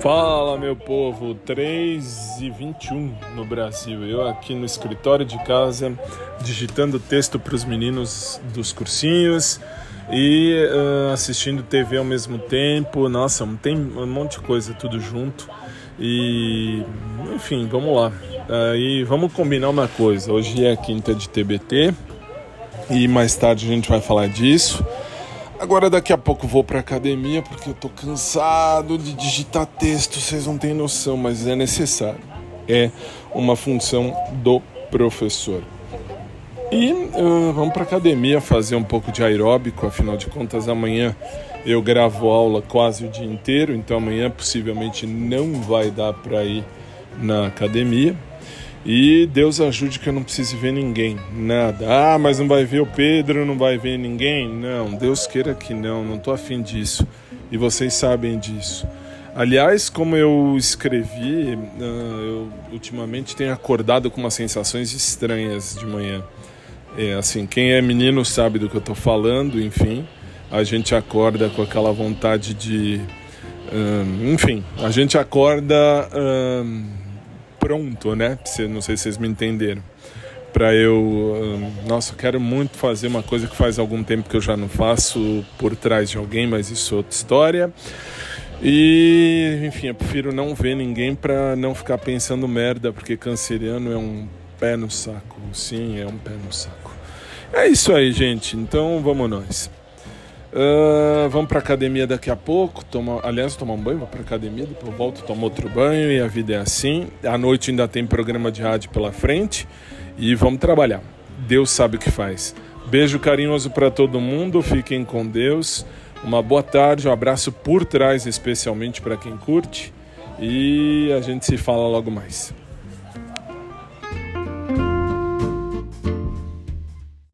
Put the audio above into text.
Fala meu povo, 3 e 21 no Brasil. Eu aqui no escritório de casa digitando texto para os meninos dos cursinhos e uh, assistindo TV ao mesmo tempo. Nossa, tem um monte de coisa tudo junto. E enfim, vamos lá. Aí uh, vamos combinar uma coisa. Hoje é quinta de TBT e mais tarde a gente vai falar disso. Agora daqui a pouco vou para academia porque eu tô cansado de digitar texto, vocês não têm noção, mas é necessário. É uma função do professor. E uh, vamos para academia fazer um pouco de aeróbico, afinal de contas amanhã eu gravo aula quase o dia inteiro, então amanhã possivelmente não vai dar para ir na academia. E Deus ajude que eu não precise ver ninguém, nada. Ah, mas não vai ver o Pedro, não vai ver ninguém? Não, Deus queira que não, não estou afim disso. E vocês sabem disso. Aliás, como eu escrevi, ah, eu ultimamente tenho acordado com umas sensações estranhas de manhã. É, assim, quem é menino sabe do que eu estou falando, enfim. A gente acorda com aquela vontade de. Um, enfim, a gente acorda. Pronto, né? Não sei se vocês me entenderam. Para eu. Nossa, eu quero muito fazer uma coisa que faz algum tempo que eu já não faço por trás de alguém, mas isso é outra história. E, enfim, eu prefiro não ver ninguém para não ficar pensando merda, porque canceriano é um pé no saco. Sim, é um pé no saco. É isso aí, gente. Então vamos nós. Uh, vamos para academia daqui a pouco. Toma, aliás, tomar um banho, vou para academia, depois volto, tomo outro banho e a vida é assim. À noite ainda tem programa de rádio pela frente e vamos trabalhar. Deus sabe o que faz. Beijo carinhoso para todo mundo, fiquem com Deus. Uma boa tarde, um abraço por trás, especialmente para quem curte. E a gente se fala logo mais.